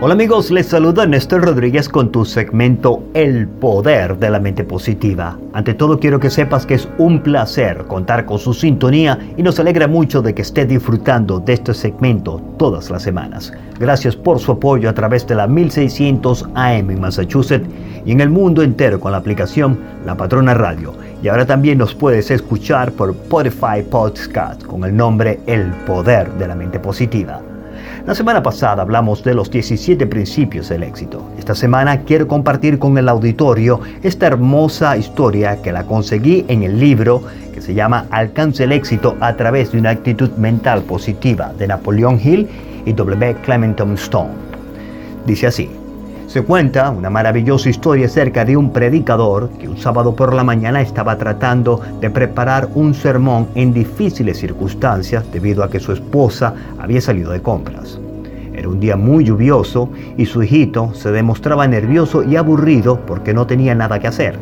Hola amigos, les saluda Néstor Rodríguez con tu segmento El Poder de la Mente Positiva. Ante todo quiero que sepas que es un placer contar con su sintonía y nos alegra mucho de que esté disfrutando de este segmento todas las semanas. Gracias por su apoyo a través de la 1600 AM en Massachusetts y en el mundo entero con la aplicación La Patrona Radio. Y ahora también nos puedes escuchar por Spotify Podcast con el nombre El Poder de la Mente Positiva. La semana pasada hablamos de los 17 principios del éxito. Esta semana quiero compartir con el auditorio esta hermosa historia que la conseguí en el libro que se llama Alcance el éxito a través de una actitud mental positiva de Napoleón Hill y W. Clementon Stone. Dice así, se cuenta una maravillosa historia acerca de un predicador que un sábado por la mañana estaba tratando de preparar un sermón en difíciles circunstancias debido a que su esposa había salido de compras. Era un día muy lluvioso y su hijito se demostraba nervioso y aburrido porque no tenía nada que hacer.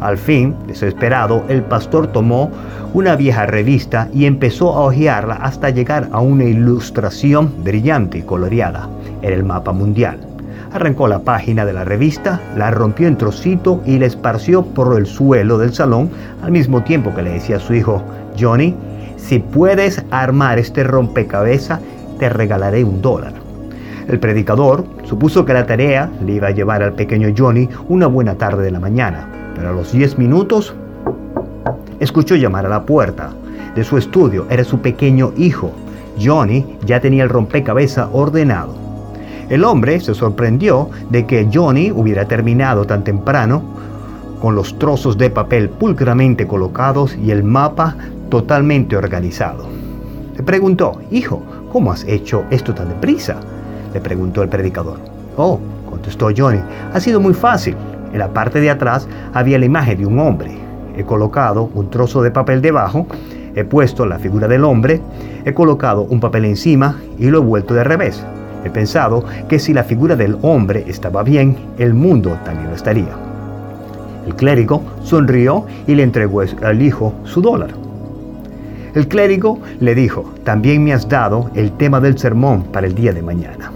Al fin, desesperado, el pastor tomó una vieja revista y empezó a hojearla hasta llegar a una ilustración brillante y coloreada. Era el mapa mundial. Arrancó la página de la revista, la rompió en trocito y la esparció por el suelo del salón al mismo tiempo que le decía a su hijo, Johnny, si puedes armar este rompecabezas, te regalaré un dólar. El predicador supuso que la tarea le iba a llevar al pequeño Johnny una buena tarde de la mañana, pero a los 10 minutos escuchó llamar a la puerta de su estudio. Era su pequeño hijo. Johnny ya tenía el rompecabezas ordenado. El hombre se sorprendió de que Johnny hubiera terminado tan temprano con los trozos de papel pulcramente colocados y el mapa totalmente organizado. Le preguntó, hijo, ¿cómo has hecho esto tan deprisa? Le preguntó el predicador. Oh, contestó Johnny, ha sido muy fácil. En la parte de atrás había la imagen de un hombre. He colocado un trozo de papel debajo, he puesto la figura del hombre, he colocado un papel encima y lo he vuelto de revés. He pensado que si la figura del hombre estaba bien, el mundo también lo estaría. El clérigo sonrió y le entregó al hijo su dólar. El clérigo le dijo, también me has dado el tema del sermón para el día de mañana.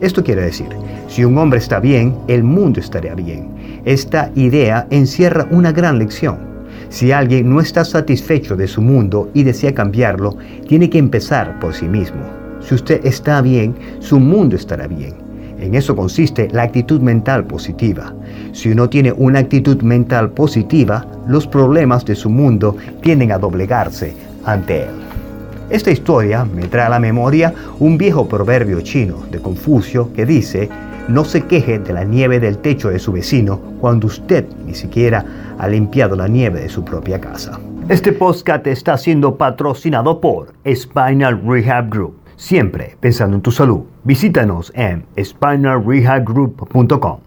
Esto quiere decir, si un hombre está bien, el mundo estaría bien. Esta idea encierra una gran lección. Si alguien no está satisfecho de su mundo y desea cambiarlo, tiene que empezar por sí mismo. Si usted está bien, su mundo estará bien. En eso consiste la actitud mental positiva. Si uno tiene una actitud mental positiva, los problemas de su mundo tienden a doblegarse ante él. Esta historia me trae a la memoria un viejo proverbio chino de Confucio que dice, no se queje de la nieve del techo de su vecino cuando usted ni siquiera ha limpiado la nieve de su propia casa. Este podcast está siendo patrocinado por Spinal Rehab Group siempre pensando en tu salud. Visítanos en spinalrehabgroup.com.